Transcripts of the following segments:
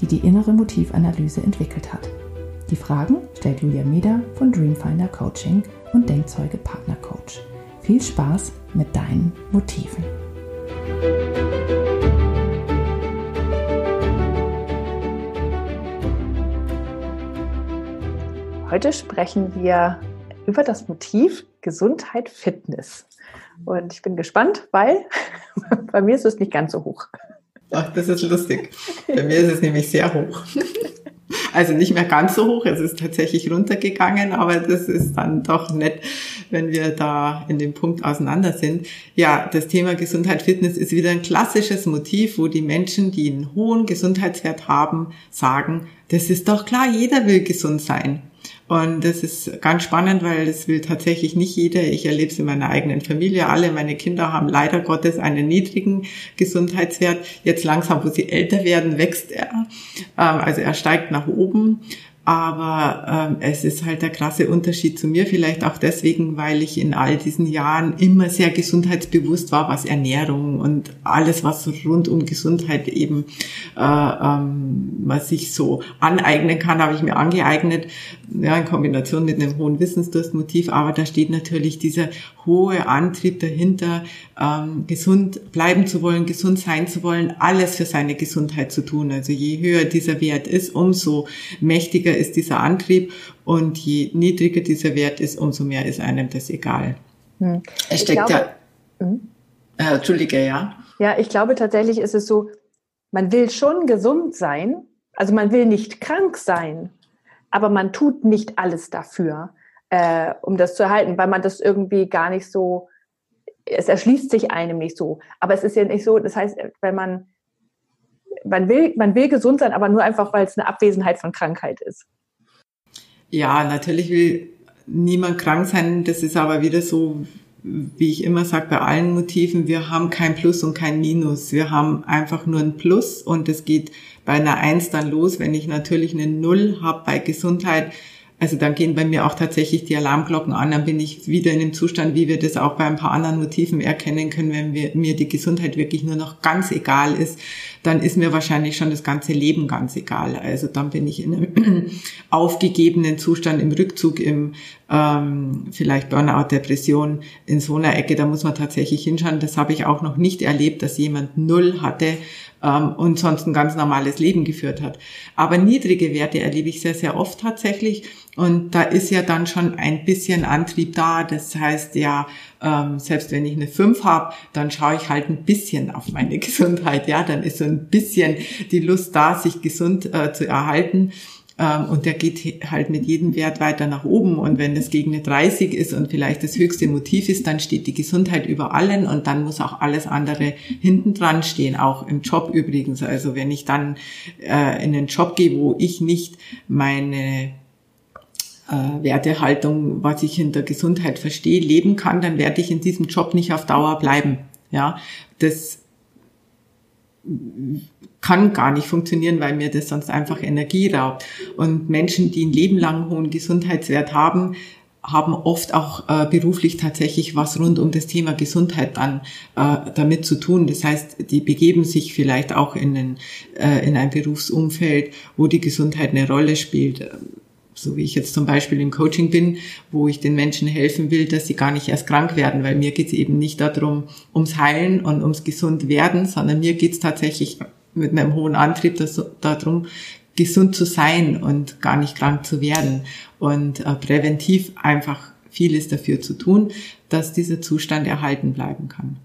die die innere Motivanalyse entwickelt hat. Die Fragen stellt Julia Meder von Dreamfinder Coaching und Denkzeuge Partner Coach. Viel Spaß mit deinen Motiven. Heute sprechen wir über das Motiv Gesundheit Fitness. Und ich bin gespannt, weil bei mir ist es nicht ganz so hoch. Ach, das ist lustig. Bei mir ist es nämlich sehr hoch. Also nicht mehr ganz so hoch, es ist tatsächlich runtergegangen, aber das ist dann doch nett, wenn wir da in dem Punkt auseinander sind. Ja, das Thema Gesundheit, Fitness ist wieder ein klassisches Motiv, wo die Menschen, die einen hohen Gesundheitswert haben, sagen, das ist doch klar, jeder will gesund sein. Und das ist ganz spannend, weil das will tatsächlich nicht jeder. Ich erlebe es in meiner eigenen Familie. Alle meine Kinder haben leider Gottes einen niedrigen Gesundheitswert. Jetzt langsam, wo sie älter werden, wächst er. Ähm, also er steigt nach oben. Aber ähm, es ist halt der krasse Unterschied zu mir, vielleicht auch deswegen, weil ich in all diesen Jahren immer sehr gesundheitsbewusst war, was Ernährung und alles, was rund um Gesundheit eben, äh, ähm, was ich so aneignen kann, habe ich mir angeeignet, ja, in Kombination mit einem hohen Wissensdurstmotiv. Aber da steht natürlich dieser hohe Antrieb dahinter, ähm, gesund bleiben zu wollen, gesund sein zu wollen, alles für seine Gesundheit zu tun. Also je höher dieser Wert ist, umso mächtiger ist dieser Antrieb und je niedriger dieser Wert ist, umso mehr ist einem das egal. Hm. Es steckt glaube, ja. Hm? Äh, Entschuldige, ja. Ja, ich glaube tatsächlich ist es so, man will schon gesund sein, also man will nicht krank sein, aber man tut nicht alles dafür, äh, um das zu erhalten, weil man das irgendwie gar nicht so es erschließt sich einem nicht so. Aber es ist ja nicht so, das heißt, wenn man, man will, man will gesund sein, aber nur einfach, weil es eine Abwesenheit von Krankheit ist. Ja, natürlich will niemand krank sein. Das ist aber wieder so, wie ich immer sage, bei allen Motiven, wir haben kein Plus und kein Minus. Wir haben einfach nur ein Plus und es geht bei einer Eins dann los. Wenn ich natürlich eine Null habe bei Gesundheit, also dann gehen bei mir auch tatsächlich die Alarmglocken an, dann bin ich wieder in dem Zustand, wie wir das auch bei ein paar anderen Motiven erkennen können, wenn wir, mir die Gesundheit wirklich nur noch ganz egal ist, dann ist mir wahrscheinlich schon das ganze Leben ganz egal. Also dann bin ich in einem aufgegebenen Zustand, im Rückzug, im ähm, vielleicht Burnout, Depression, in so einer Ecke, da muss man tatsächlich hinschauen. Das habe ich auch noch nicht erlebt, dass jemand null hatte ähm, und sonst ein ganz normales Leben geführt hat. Aber niedrige Werte erlebe ich sehr, sehr oft tatsächlich. Und da ist ja dann schon ein bisschen Antrieb da. Das heißt ja, ähm, selbst wenn ich eine 5 habe, dann schaue ich halt ein bisschen auf meine Gesundheit. Ja, dann ist so ein bisschen die Lust da, sich gesund äh, zu erhalten. Ähm, und der geht halt mit jedem Wert weiter nach oben. Und wenn das gegen eine 30 ist und vielleicht das höchste Motiv ist, dann steht die Gesundheit über allen und dann muss auch alles andere hinten dran stehen, auch im Job übrigens. Also wenn ich dann äh, in einen Job gehe, wo ich nicht meine äh, Wertehaltung, was ich in der Gesundheit verstehe, leben kann, dann werde ich in diesem Job nicht auf Dauer bleiben. Ja, das kann gar nicht funktionieren, weil mir das sonst einfach Energie raubt. Und Menschen, die ein Leben lang hohen Gesundheitswert haben, haben oft auch äh, beruflich tatsächlich was rund um das Thema Gesundheit dann äh, damit zu tun. Das heißt, die begeben sich vielleicht auch in, den, äh, in ein Berufsumfeld, wo die Gesundheit eine Rolle spielt so wie ich jetzt zum Beispiel im Coaching bin, wo ich den Menschen helfen will, dass sie gar nicht erst krank werden, weil mir geht es eben nicht darum, ums Heilen und ums gesund werden, sondern mir geht es tatsächlich mit einem hohen Antrieb das, darum, gesund zu sein und gar nicht krank zu werden und äh, präventiv einfach vieles dafür zu tun, dass dieser Zustand erhalten bleiben kann.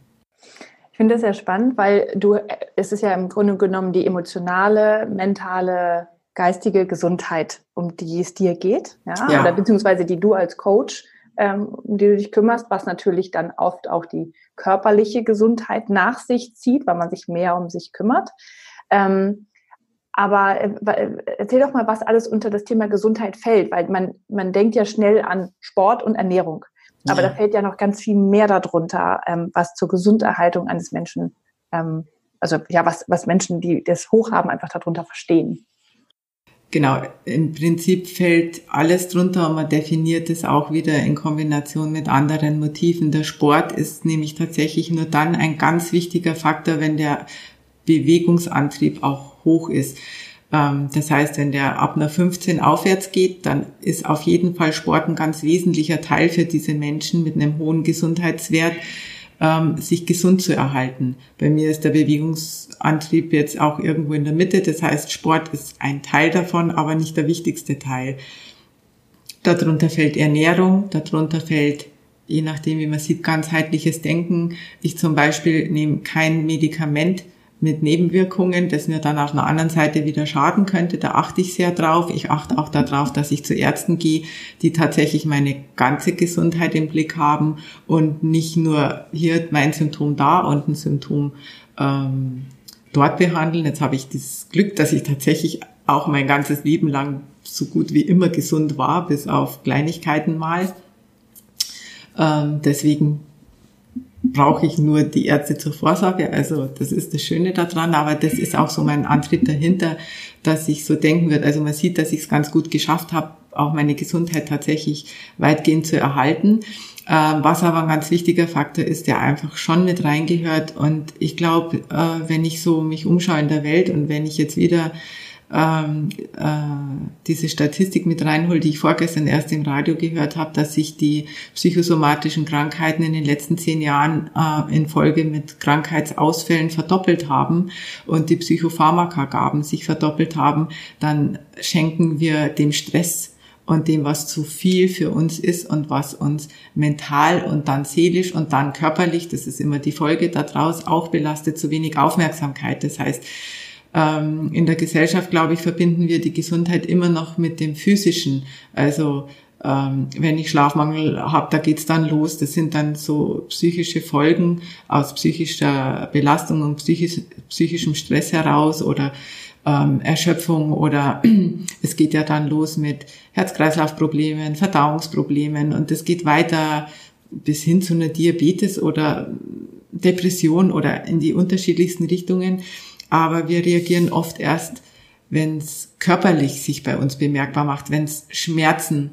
Ich finde das sehr spannend, weil du, es ist ja im Grunde genommen die emotionale, mentale geistige Gesundheit, um die es dir geht, ja, ja. oder beziehungsweise die du als Coach, ähm, um die du dich kümmerst, was natürlich dann oft auch die körperliche Gesundheit nach sich zieht, weil man sich mehr um sich kümmert. Ähm, Aber äh, erzähl doch mal, was alles unter das Thema Gesundheit fällt, weil man, man denkt ja schnell an Sport und Ernährung. Aber ja. da fällt ja noch ganz viel mehr darunter, ähm, was zur Gesunderhaltung eines Menschen, ähm, also ja, was, was Menschen, die das hoch haben, einfach darunter verstehen. Genau, im Prinzip fällt alles drunter und man definiert es auch wieder in Kombination mit anderen Motiven. Der Sport ist nämlich tatsächlich nur dann ein ganz wichtiger Faktor, wenn der Bewegungsantrieb auch hoch ist. Ähm, das heißt, wenn der ab einer 15 aufwärts geht, dann ist auf jeden Fall Sport ein ganz wesentlicher Teil für diese Menschen mit einem hohen Gesundheitswert ähm, sich gesund zu erhalten. Bei mir ist der Bewegungsantrieb jetzt auch irgendwo in der Mitte. Das heißt, Sport ist ein Teil davon, aber nicht der wichtigste Teil. Darunter fällt Ernährung, darunter fällt, je nachdem, wie man sieht, ganzheitliches Denken. Ich zum Beispiel nehme kein Medikament mit Nebenwirkungen, das mir dann auf einer anderen Seite wieder schaden könnte. Da achte ich sehr drauf. Ich achte auch darauf, dass ich zu Ärzten gehe, die tatsächlich meine ganze Gesundheit im Blick haben und nicht nur hier mein Symptom da und ein Symptom ähm, dort behandeln. Jetzt habe ich das Glück, dass ich tatsächlich auch mein ganzes Leben lang so gut wie immer gesund war, bis auf Kleinigkeiten mal. Ähm, deswegen brauche ich nur die Ärzte zur Vorsorge. Also das ist das Schöne daran, aber das ist auch so mein Antrieb dahinter, dass ich so denken wird. Also man sieht, dass ich es ganz gut geschafft habe, auch meine Gesundheit tatsächlich weitgehend zu erhalten. Ähm, was aber ein ganz wichtiger Faktor ist, der einfach schon mit reingehört. Und ich glaube, äh, wenn ich so mich umschaue in der Welt und wenn ich jetzt wieder ähm, äh, diese Statistik mit reinhole, die ich vorgestern erst im Radio gehört habe, dass sich die psychosomatischen Krankheiten in den letzten zehn Jahren äh, in Folge mit Krankheitsausfällen verdoppelt haben und die Psychopharmakagaben sich verdoppelt haben, dann schenken wir dem Stress und dem, was zu viel für uns ist und was uns mental und dann seelisch und dann körperlich, das ist immer die Folge daraus, auch belastet, zu wenig Aufmerksamkeit. Das heißt, ähm, in der Gesellschaft, glaube ich, verbinden wir die Gesundheit immer noch mit dem Physischen. Also ähm, wenn ich Schlafmangel habe, da geht's dann los. Das sind dann so psychische Folgen aus psychischer Belastung und psychisch, psychischem Stress heraus oder ähm, Erschöpfung oder es geht ja dann los mit Herz-Kreislauf-Problemen, Verdauungsproblemen und es geht weiter bis hin zu einer Diabetes oder Depression oder in die unterschiedlichsten Richtungen aber wir reagieren oft erst, wenn es körperlich sich bei uns bemerkbar macht, wenn es Schmerzen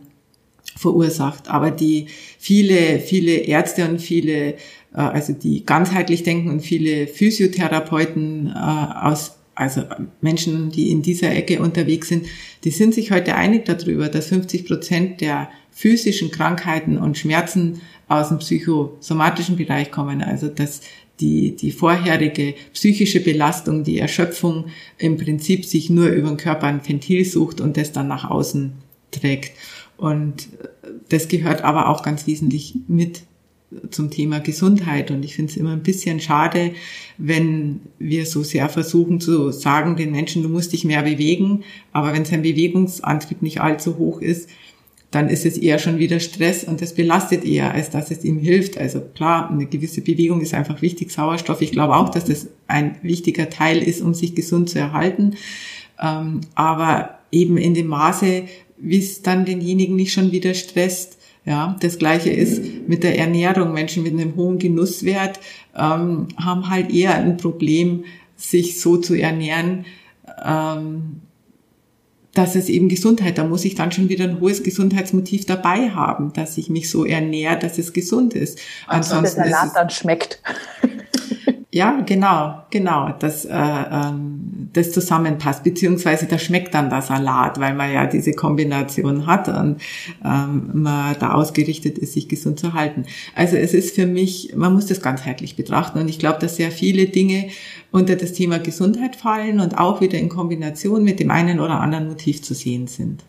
verursacht. Aber die viele, viele Ärzte und viele, äh, also die ganzheitlich denken und viele Physiotherapeuten äh, aus also Menschen, die in dieser Ecke unterwegs sind, die sind sich heute einig darüber, dass 50 Prozent der physischen Krankheiten und Schmerzen aus dem psychosomatischen Bereich kommen. Also dass die, die vorherige psychische Belastung, die Erschöpfung im Prinzip sich nur über den Körper ein Ventil sucht und das dann nach außen trägt. Und das gehört aber auch ganz wesentlich mit zum Thema Gesundheit. Und ich finde es immer ein bisschen schade, wenn wir so sehr versuchen zu sagen den Menschen, du musst dich mehr bewegen. Aber wenn sein Bewegungsantrieb nicht allzu hoch ist, dann ist es eher schon wieder Stress und das belastet eher, als dass es ihm hilft. Also klar, eine gewisse Bewegung ist einfach wichtig, Sauerstoff. Ich glaube auch, dass das ein wichtiger Teil ist, um sich gesund zu erhalten. Ähm, aber eben in dem Maße, wie es dann denjenigen nicht schon wieder stresst. Ja, das gleiche ist mit der Ernährung. Menschen mit einem hohen Genusswert ähm, haben halt eher ein Problem, sich so zu ernähren, ähm, dass es eben Gesundheit, da muss ich dann schon wieder ein hohes Gesundheitsmotiv dabei haben, dass ich mich so ernähre, dass es gesund ist. Ansonsten der Salat dann schmeckt. Ja, genau, genau, dass äh, ähm, das zusammenpasst, beziehungsweise da schmeckt dann der Salat, weil man ja diese Kombination hat und ähm, man da ausgerichtet ist, sich gesund zu halten. Also es ist für mich, man muss das ganzheitlich betrachten und ich glaube, dass sehr viele Dinge unter das Thema Gesundheit fallen und auch wieder in Kombination mit dem einen oder anderen Motiv zu sehen sind.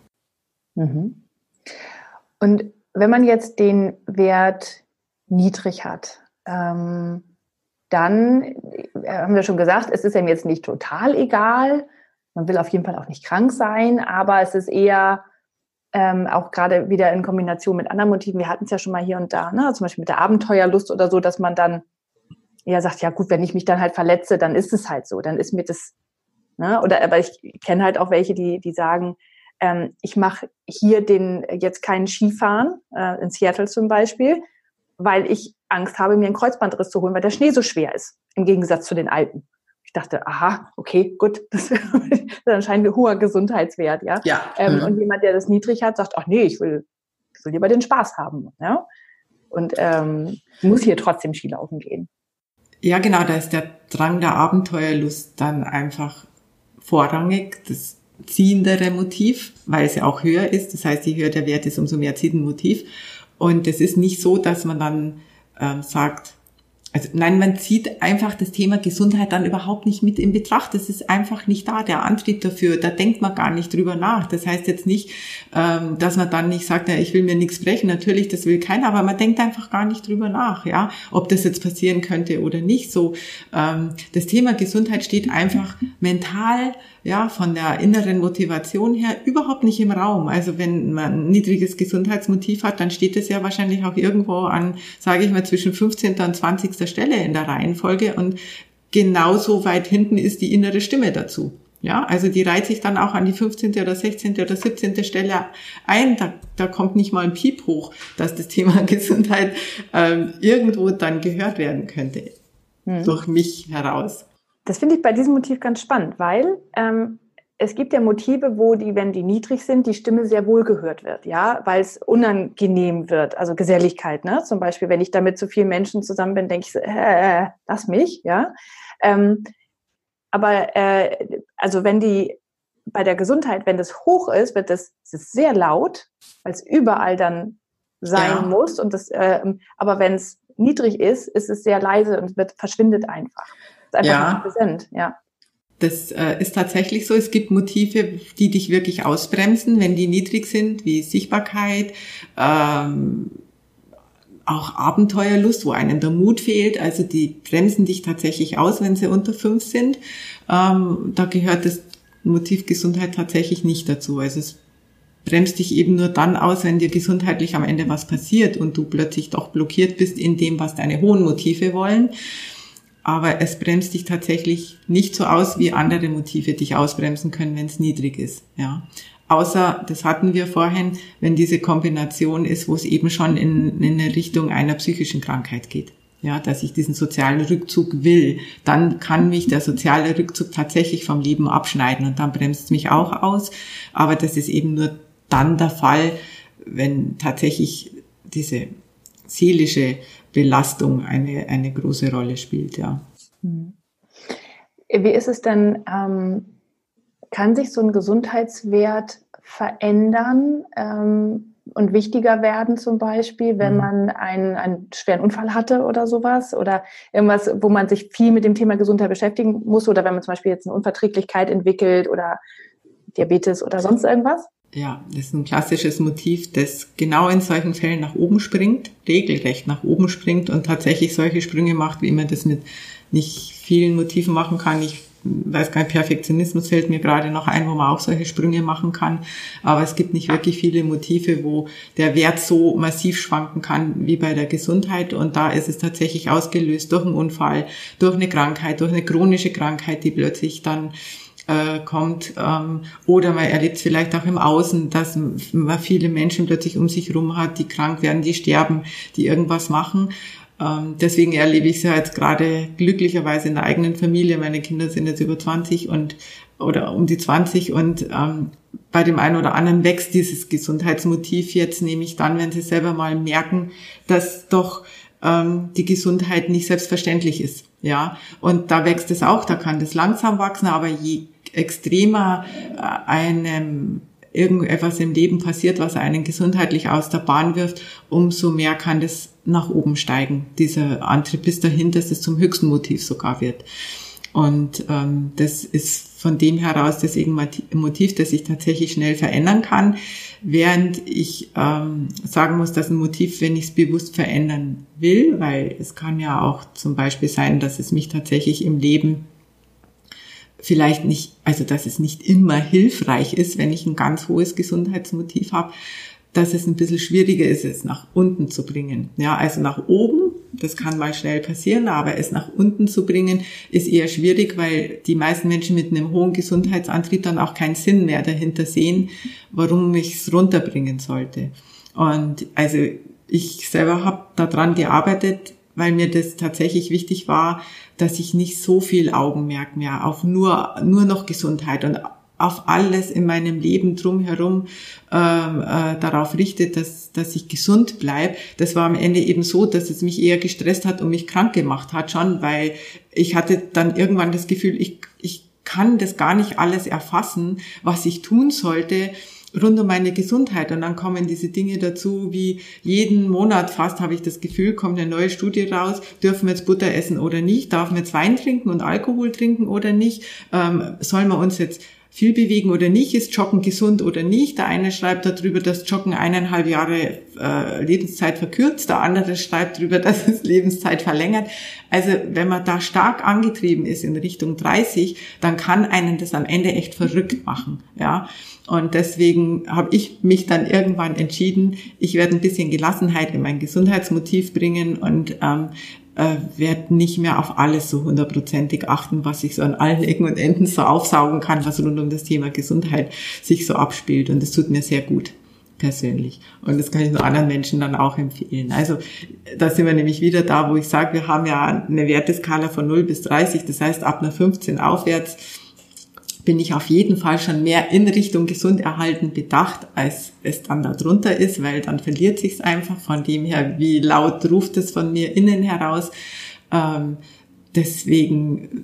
Mhm. Und wenn man jetzt den Wert niedrig hat, ähm dann äh, haben wir schon gesagt, es ist ihm jetzt nicht total egal. Man will auf jeden Fall auch nicht krank sein, aber es ist eher ähm, auch gerade wieder in Kombination mit anderen Motiven. Wir hatten es ja schon mal hier und da, ne? zum Beispiel mit der Abenteuerlust oder so, dass man dann eher sagt, ja gut, wenn ich mich dann halt verletze, dann ist es halt so. Dann ist mir das Ne? Oder aber ich kenne halt auch welche, die, die sagen, ähm, ich mache hier den jetzt keinen Skifahren, äh, in Seattle zum Beispiel, weil ich Angst habe, mir einen Kreuzbandriss zu holen, weil der Schnee so schwer ist, im Gegensatz zu den Alpen. Ich dachte, aha, okay, gut, das ist anscheinend ein hoher Gesundheitswert, ja. ja. Ähm, mhm. Und jemand, der das niedrig hat, sagt, ach nee, ich will, ich will lieber den Spaß haben, ja. Und ähm, muss hier trotzdem Skilaufen gehen. Ja, genau, da ist der Drang der Abenteuerlust dann einfach vorrangig, das ziehendere Motiv, weil es ja auch höher ist. Das heißt, je höher der Wert ist, umso mehr zieht ein Motiv. Und es ist nicht so, dass man dann ähm, sagt, also nein, man zieht einfach das Thema Gesundheit dann überhaupt nicht mit in Betracht. Das ist einfach nicht da, der Antrieb dafür. Da denkt man gar nicht drüber nach. Das heißt jetzt nicht, ähm, dass man dann nicht sagt, ja, ich will mir nichts brechen. Natürlich, das will keiner, aber man denkt einfach gar nicht drüber nach, ja, ob das jetzt passieren könnte oder nicht. So, ähm, das Thema Gesundheit steht einfach mental ja, von der inneren Motivation her überhaupt nicht im Raum. Also wenn man ein niedriges Gesundheitsmotiv hat, dann steht es ja wahrscheinlich auch irgendwo an, sage ich mal, zwischen 15. und 20. Stelle in der Reihenfolge und genauso weit hinten ist die innere Stimme dazu. Ja, also die reiht sich dann auch an die 15. oder 16. oder 17. Stelle ein. Da, da kommt nicht mal ein Piep hoch, dass das Thema Gesundheit ähm, irgendwo dann gehört werden könnte. Hm. Durch mich heraus. Das finde ich bei diesem Motiv ganz spannend, weil ähm, es gibt ja Motive, wo die, wenn die niedrig sind, die Stimme sehr wohl gehört wird, ja, weil es unangenehm wird, also Geselligkeit, ne? Zum Beispiel, wenn ich damit zu vielen Menschen zusammen bin, denke ich so, äh, lass mich, ja. Ähm, aber äh, also wenn die bei der Gesundheit, wenn das hoch ist, wird das, das ist sehr laut, weil es überall dann sein ja. muss. Und das, äh, aber wenn es niedrig ist, ist es sehr leise und wird verschwindet einfach ist einfach ja. präsent, ja. Das äh, ist tatsächlich so. Es gibt Motive, die dich wirklich ausbremsen, wenn die niedrig sind, wie Sichtbarkeit, ähm, auch Abenteuerlust, wo einem der Mut fehlt. Also die bremsen dich tatsächlich aus, wenn sie unter fünf sind. Ähm, da gehört das Motiv Gesundheit tatsächlich nicht dazu. Also es bremst dich eben nur dann aus, wenn dir gesundheitlich am Ende was passiert und du plötzlich doch blockiert bist in dem, was deine hohen Motive wollen aber es bremst dich tatsächlich nicht so aus, wie andere Motive dich ausbremsen können, wenn es niedrig ist. Ja. Außer, das hatten wir vorhin, wenn diese Kombination ist, wo es eben schon in, in eine Richtung einer psychischen Krankheit geht. Ja, dass ich diesen sozialen Rückzug will, dann kann mich der soziale Rückzug tatsächlich vom Leben abschneiden und dann bremst es mich auch aus. Aber das ist eben nur dann der Fall, wenn tatsächlich diese seelische Belastung eine, eine große Rolle spielt, ja. Wie ist es denn, ähm, kann sich so ein Gesundheitswert verändern ähm, und wichtiger werden zum Beispiel, wenn mhm. man einen, einen schweren Unfall hatte oder sowas oder irgendwas, wo man sich viel mit dem Thema Gesundheit beschäftigen muss oder wenn man zum Beispiel jetzt eine Unverträglichkeit entwickelt oder Diabetes oder sonst irgendwas? Ja, das ist ein klassisches Motiv, das genau in solchen Fällen nach oben springt, regelrecht nach oben springt und tatsächlich solche Sprünge macht, wie man das mit nicht vielen Motiven machen kann. Ich weiß gar nicht, Perfektionismus fällt mir gerade noch ein, wo man auch solche Sprünge machen kann. Aber es gibt nicht wirklich viele Motive, wo der Wert so massiv schwanken kann wie bei der Gesundheit. Und da ist es tatsächlich ausgelöst durch einen Unfall, durch eine Krankheit, durch eine chronische Krankheit, die plötzlich dann äh, kommt. Ähm, oder man erlebt vielleicht auch im Außen, dass man viele Menschen plötzlich um sich herum hat, die krank werden, die sterben, die irgendwas machen. Ähm, deswegen erlebe ich es ja jetzt gerade glücklicherweise in der eigenen Familie. Meine Kinder sind jetzt über 20 und oder um die 20 und ähm, bei dem einen oder anderen wächst dieses Gesundheitsmotiv jetzt, nämlich dann, wenn sie selber mal merken, dass doch ähm, die Gesundheit nicht selbstverständlich ist. Ja, und da wächst es auch, da kann das langsam wachsen, aber je extremer äh, einem irgendetwas im Leben passiert, was einen gesundheitlich aus der Bahn wirft, umso mehr kann das nach oben steigen. Dieser Antrieb bis dahin, dass es zum höchsten Motiv sogar wird. Und ähm, das ist von dem heraus das Motiv, das sich tatsächlich schnell verändern kann, während ich ähm, sagen muss, dass ein Motiv, wenn ich es bewusst verändern will, weil es kann ja auch zum Beispiel sein, dass es mich tatsächlich im Leben vielleicht nicht, also dass es nicht immer hilfreich ist, wenn ich ein ganz hohes Gesundheitsmotiv habe, dass es ein bisschen schwieriger ist, es nach unten zu bringen. Ja, also nach oben Das kann mal schnell passieren, aber es nach unten zu bringen, ist eher schwierig, weil die meisten Menschen mit einem hohen Gesundheitsantrieb dann auch keinen Sinn mehr dahinter sehen, warum ich es runterbringen sollte. Und also ich selber habe daran gearbeitet, weil mir das tatsächlich wichtig war, dass ich nicht so viel Augenmerk mehr auf nur, nur noch Gesundheit und auf alles in meinem Leben drumherum äh, äh, darauf richtet, dass, dass ich gesund bleib. Das war am Ende eben so, dass es mich eher gestresst hat und mich krank gemacht hat schon, weil ich hatte dann irgendwann das Gefühl, ich, ich kann das gar nicht alles erfassen, was ich tun sollte rund um meine Gesundheit. Und dann kommen diese Dinge dazu, wie jeden Monat fast habe ich das Gefühl, kommt eine neue Studie raus, dürfen wir jetzt Butter essen oder nicht, darf man jetzt Wein trinken und Alkohol trinken oder nicht, ähm, sollen wir uns jetzt viel bewegen oder nicht, ist Joggen gesund oder nicht. Der eine schreibt darüber, dass Joggen eineinhalb Jahre äh, Lebenszeit verkürzt, der andere schreibt darüber, dass es Lebenszeit verlängert. Also wenn man da stark angetrieben ist in Richtung 30, dann kann einen das am Ende echt verrückt machen. Ja, und deswegen habe ich mich dann irgendwann entschieden, ich werde ein bisschen Gelassenheit in mein Gesundheitsmotiv bringen und ähm, äh, werde nicht mehr auf alles so hundertprozentig achten, was ich so an allen Ecken und Enden so aufsaugen kann, was rund um das Thema Gesundheit sich so abspielt. Und das tut mir sehr gut persönlich. Und das kann ich nur anderen Menschen dann auch empfehlen. Also da sind wir nämlich wieder da, wo ich sage, wir haben ja eine Werteskala von 0 bis 30, das heißt ab einer 15 aufwärts bin ich auf jeden Fall schon mehr in Richtung gesund erhalten bedacht, als es dann darunter ist, weil dann verliert sich's einfach. Von dem her, wie laut ruft es von mir innen heraus. Ähm, deswegen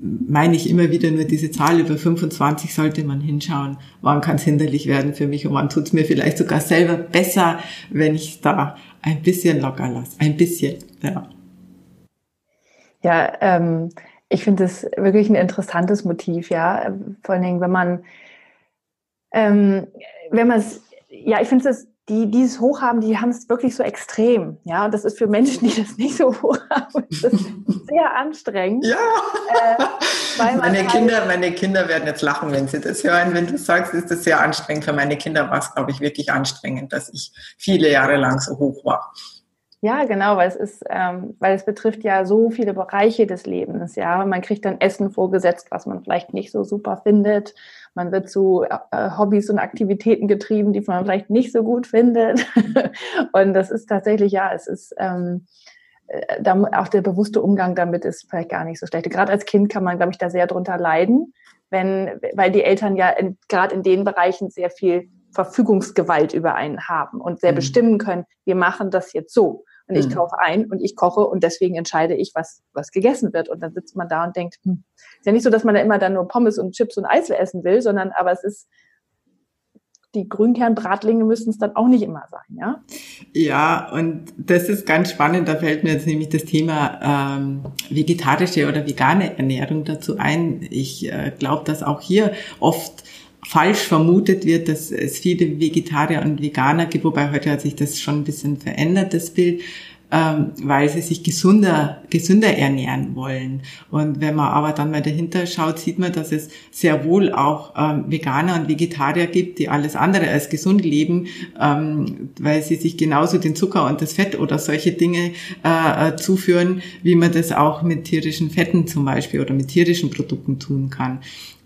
meine ich immer wieder nur diese Zahl über 25 sollte man hinschauen. Wann kann es hinderlich werden für mich und wann tut es mir vielleicht sogar selber besser, wenn ich da ein bisschen locker lasse. Ein bisschen, ja. Ja, ähm, ich finde es wirklich ein interessantes Motiv, ja. Vor allen Dingen, wenn man, ähm, wenn man es, ja, ich finde es, die, die es hoch haben, die haben es wirklich so extrem, ja. Und das ist für Menschen, die das nicht so hoch haben, das ist sehr anstrengend. Ja. Äh, meine halt Kinder, meine Kinder werden jetzt lachen, wenn sie das hören. Wenn du sagst, ist das sehr anstrengend. Für meine Kinder war es, glaube ich, wirklich anstrengend, dass ich viele Jahre lang so hoch war. Ja, genau, weil es ist, ähm, weil es betrifft ja so viele Bereiche des Lebens. Ja, man kriegt dann Essen vorgesetzt, was man vielleicht nicht so super findet. Man wird zu äh, Hobbys und Aktivitäten getrieben, die man vielleicht nicht so gut findet. und das ist tatsächlich ja, es ist ähm, äh, da, auch der bewusste Umgang damit ist vielleicht gar nicht so schlecht. Gerade als Kind kann man, glaube ich, da sehr drunter leiden, wenn, weil die Eltern ja gerade in den Bereichen sehr viel Verfügungsgewalt über einen haben und sehr mhm. bestimmen können, wir machen das jetzt so und ich mhm. kaufe ein und ich koche und deswegen entscheide ich, was, was gegessen wird. Und dann sitzt man da und denkt, hm, ist ja nicht so, dass man da immer dann nur Pommes und Chips und Eis essen will, sondern aber es ist, die Grünkernbratlinge müssen es dann auch nicht immer sein, ja? Ja, und das ist ganz spannend. Da fällt mir jetzt nämlich das Thema ähm, vegetarische oder vegane Ernährung dazu ein. Ich äh, glaube, dass auch hier oft falsch vermutet wird, dass es viele Vegetarier und Veganer gibt, wobei heute hat sich das schon ein bisschen verändert, das Bild, ähm, weil sie sich gesunder, gesünder ernähren wollen. Und wenn man aber dann mal dahinter schaut, sieht man, dass es sehr wohl auch ähm, Veganer und Vegetarier gibt, die alles andere als gesund leben, ähm, weil sie sich genauso den Zucker und das Fett oder solche Dinge äh, äh zuführen, wie man das auch mit tierischen Fetten zum Beispiel oder mit tierischen Produkten tun kann.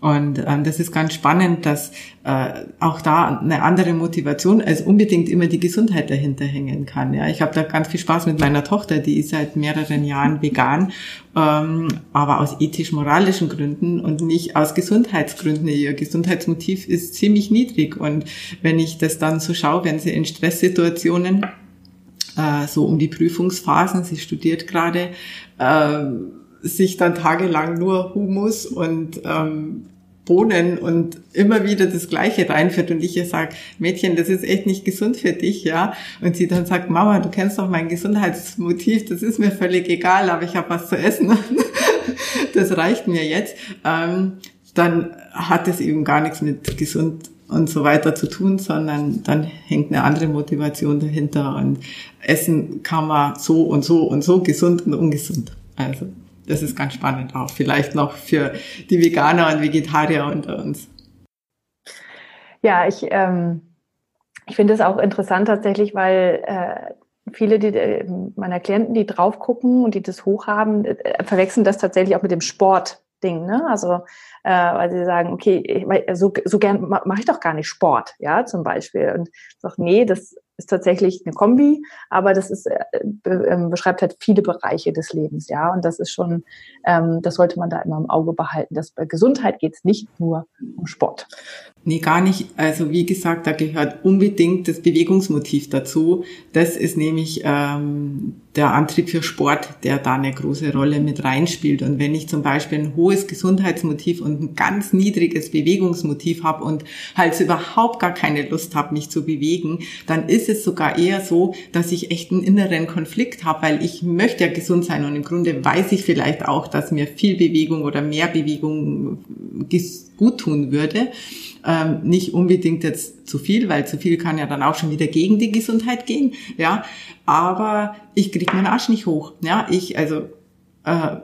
Und ähm, das ist ganz spannend, dass äh, auch da eine andere Motivation als unbedingt immer die Gesundheit dahinter hängen kann. Ja, ich habe da ganz viel Spaß mit meiner Tochter, die ist seit mehreren Jahren vegan, ähm, aber aus ethisch-moralischen Gründen und nicht aus Gesundheitsgründen. Ihr Gesundheitsmotiv ist ziemlich niedrig und wenn ich das dann so schaue, wenn sie in Stresssituationen äh, so um die Prüfungsphasen, sie studiert gerade, äh, sich dann tagelang nur Humus und ähm, Bohnen und immer wieder das Gleiche reinführt und ich ihr sage, Mädchen, das ist echt nicht gesund für dich, ja. Und sie dann sagt, Mama, du kennst doch mein Gesundheitsmotiv, das ist mir völlig egal, aber ich habe was zu essen. das reicht mir jetzt. Ähm, dann hat es eben gar nichts mit gesund und so weiter zu tun, sondern dann hängt eine andere Motivation dahinter und Essen kann man so und so und so gesund und ungesund. Also das ist ganz spannend auch. Vielleicht noch für die Veganer und Vegetarier unter uns. Ja, ich, ähm, ich finde es auch interessant tatsächlich, weil äh, viele die, äh, meiner Klienten, die drauf gucken und die das hochhaben, äh, verwechseln das tatsächlich auch mit dem Sportding. Ne? Also äh, weil sie sagen, okay, so, so gern mache ich doch gar nicht Sport, ja, zum Beispiel. Und ich sage, nee, das ist tatsächlich eine Kombi, aber das ist, äh, äh, beschreibt halt viele Bereiche des Lebens, ja. Und das ist schon, ähm, das sollte man da immer im Auge behalten. Dass bei Gesundheit geht es nicht nur um Sport. Nee, gar nicht. Also wie gesagt, da gehört unbedingt das Bewegungsmotiv dazu. Das ist nämlich ähm, der Antrieb für Sport, der da eine große Rolle mit reinspielt. Und wenn ich zum Beispiel ein hohes Gesundheitsmotiv und ein ganz niedriges Bewegungsmotiv habe und halt überhaupt gar keine Lust habe, mich zu bewegen, dann ist es sogar eher so, dass ich echt einen inneren Konflikt habe, weil ich möchte ja gesund sein und im Grunde weiß ich vielleicht auch, dass mir viel Bewegung oder mehr Bewegung gut tun würde. Ähm, nicht unbedingt jetzt zu viel, weil zu viel kann ja dann auch schon wieder gegen die Gesundheit gehen. Ja, aber ich krieg meinen Arsch nicht hoch. Ja, ich also äh,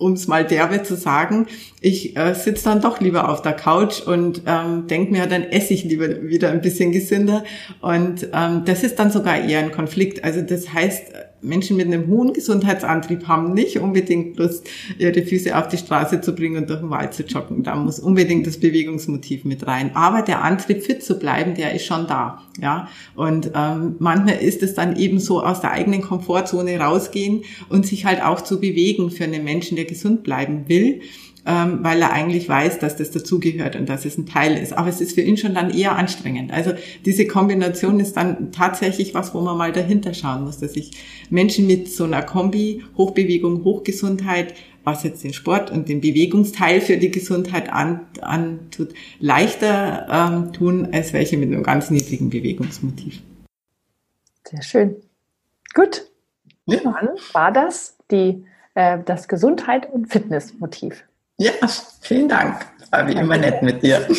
um es mal derbe zu sagen, ich äh, sitze dann doch lieber auf der Couch und ähm, denke mir, dann esse ich lieber wieder ein bisschen gesünder. Und ähm, das ist dann sogar eher ein Konflikt. Also das heißt, Menschen mit einem hohen Gesundheitsantrieb haben nicht unbedingt Lust, ihre Füße auf die Straße zu bringen und durch den Wald zu joggen. Da muss unbedingt das Bewegungsmotiv mit rein. Aber der Antrieb, fit zu bleiben, der ist schon da. Ja, und ähm, manchmal ist es dann eben so aus der eigenen Komfortzone rausgehen und sich halt auch zu bewegen für einen Menschen, der gesund bleiben will weil er eigentlich weiß, dass das dazugehört und dass es ein Teil ist. Aber es ist für ihn schon dann eher anstrengend. Also diese Kombination ist dann tatsächlich was, wo man mal dahinter schauen muss, dass ich Menschen mit so einer Kombi, Hochbewegung, Hochgesundheit, was jetzt den Sport und den Bewegungsteil für die Gesundheit antut, an leichter ähm, tun, als welche mit einem ganz niedrigen Bewegungsmotiv. Sehr schön. Gut. Ja. Dann war das die, äh, das Gesundheit- und Fitnessmotiv. Ja, vielen Dank. War wie immer nett mit dir.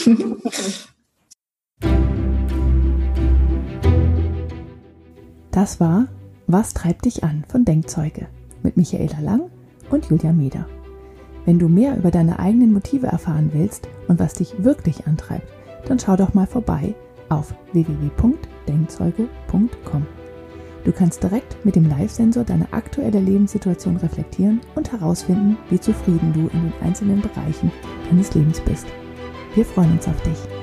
Das war Was treibt dich an von Denkzeuge mit Michaela Lang und Julia Meder. Wenn du mehr über deine eigenen Motive erfahren willst und was dich wirklich antreibt, dann schau doch mal vorbei auf www.denkzeuge.com. Du kannst direkt mit dem Live-Sensor deine aktuelle Lebenssituation reflektieren und herausfinden, wie zufrieden du in den einzelnen Bereichen deines Lebens bist. Wir freuen uns auf dich.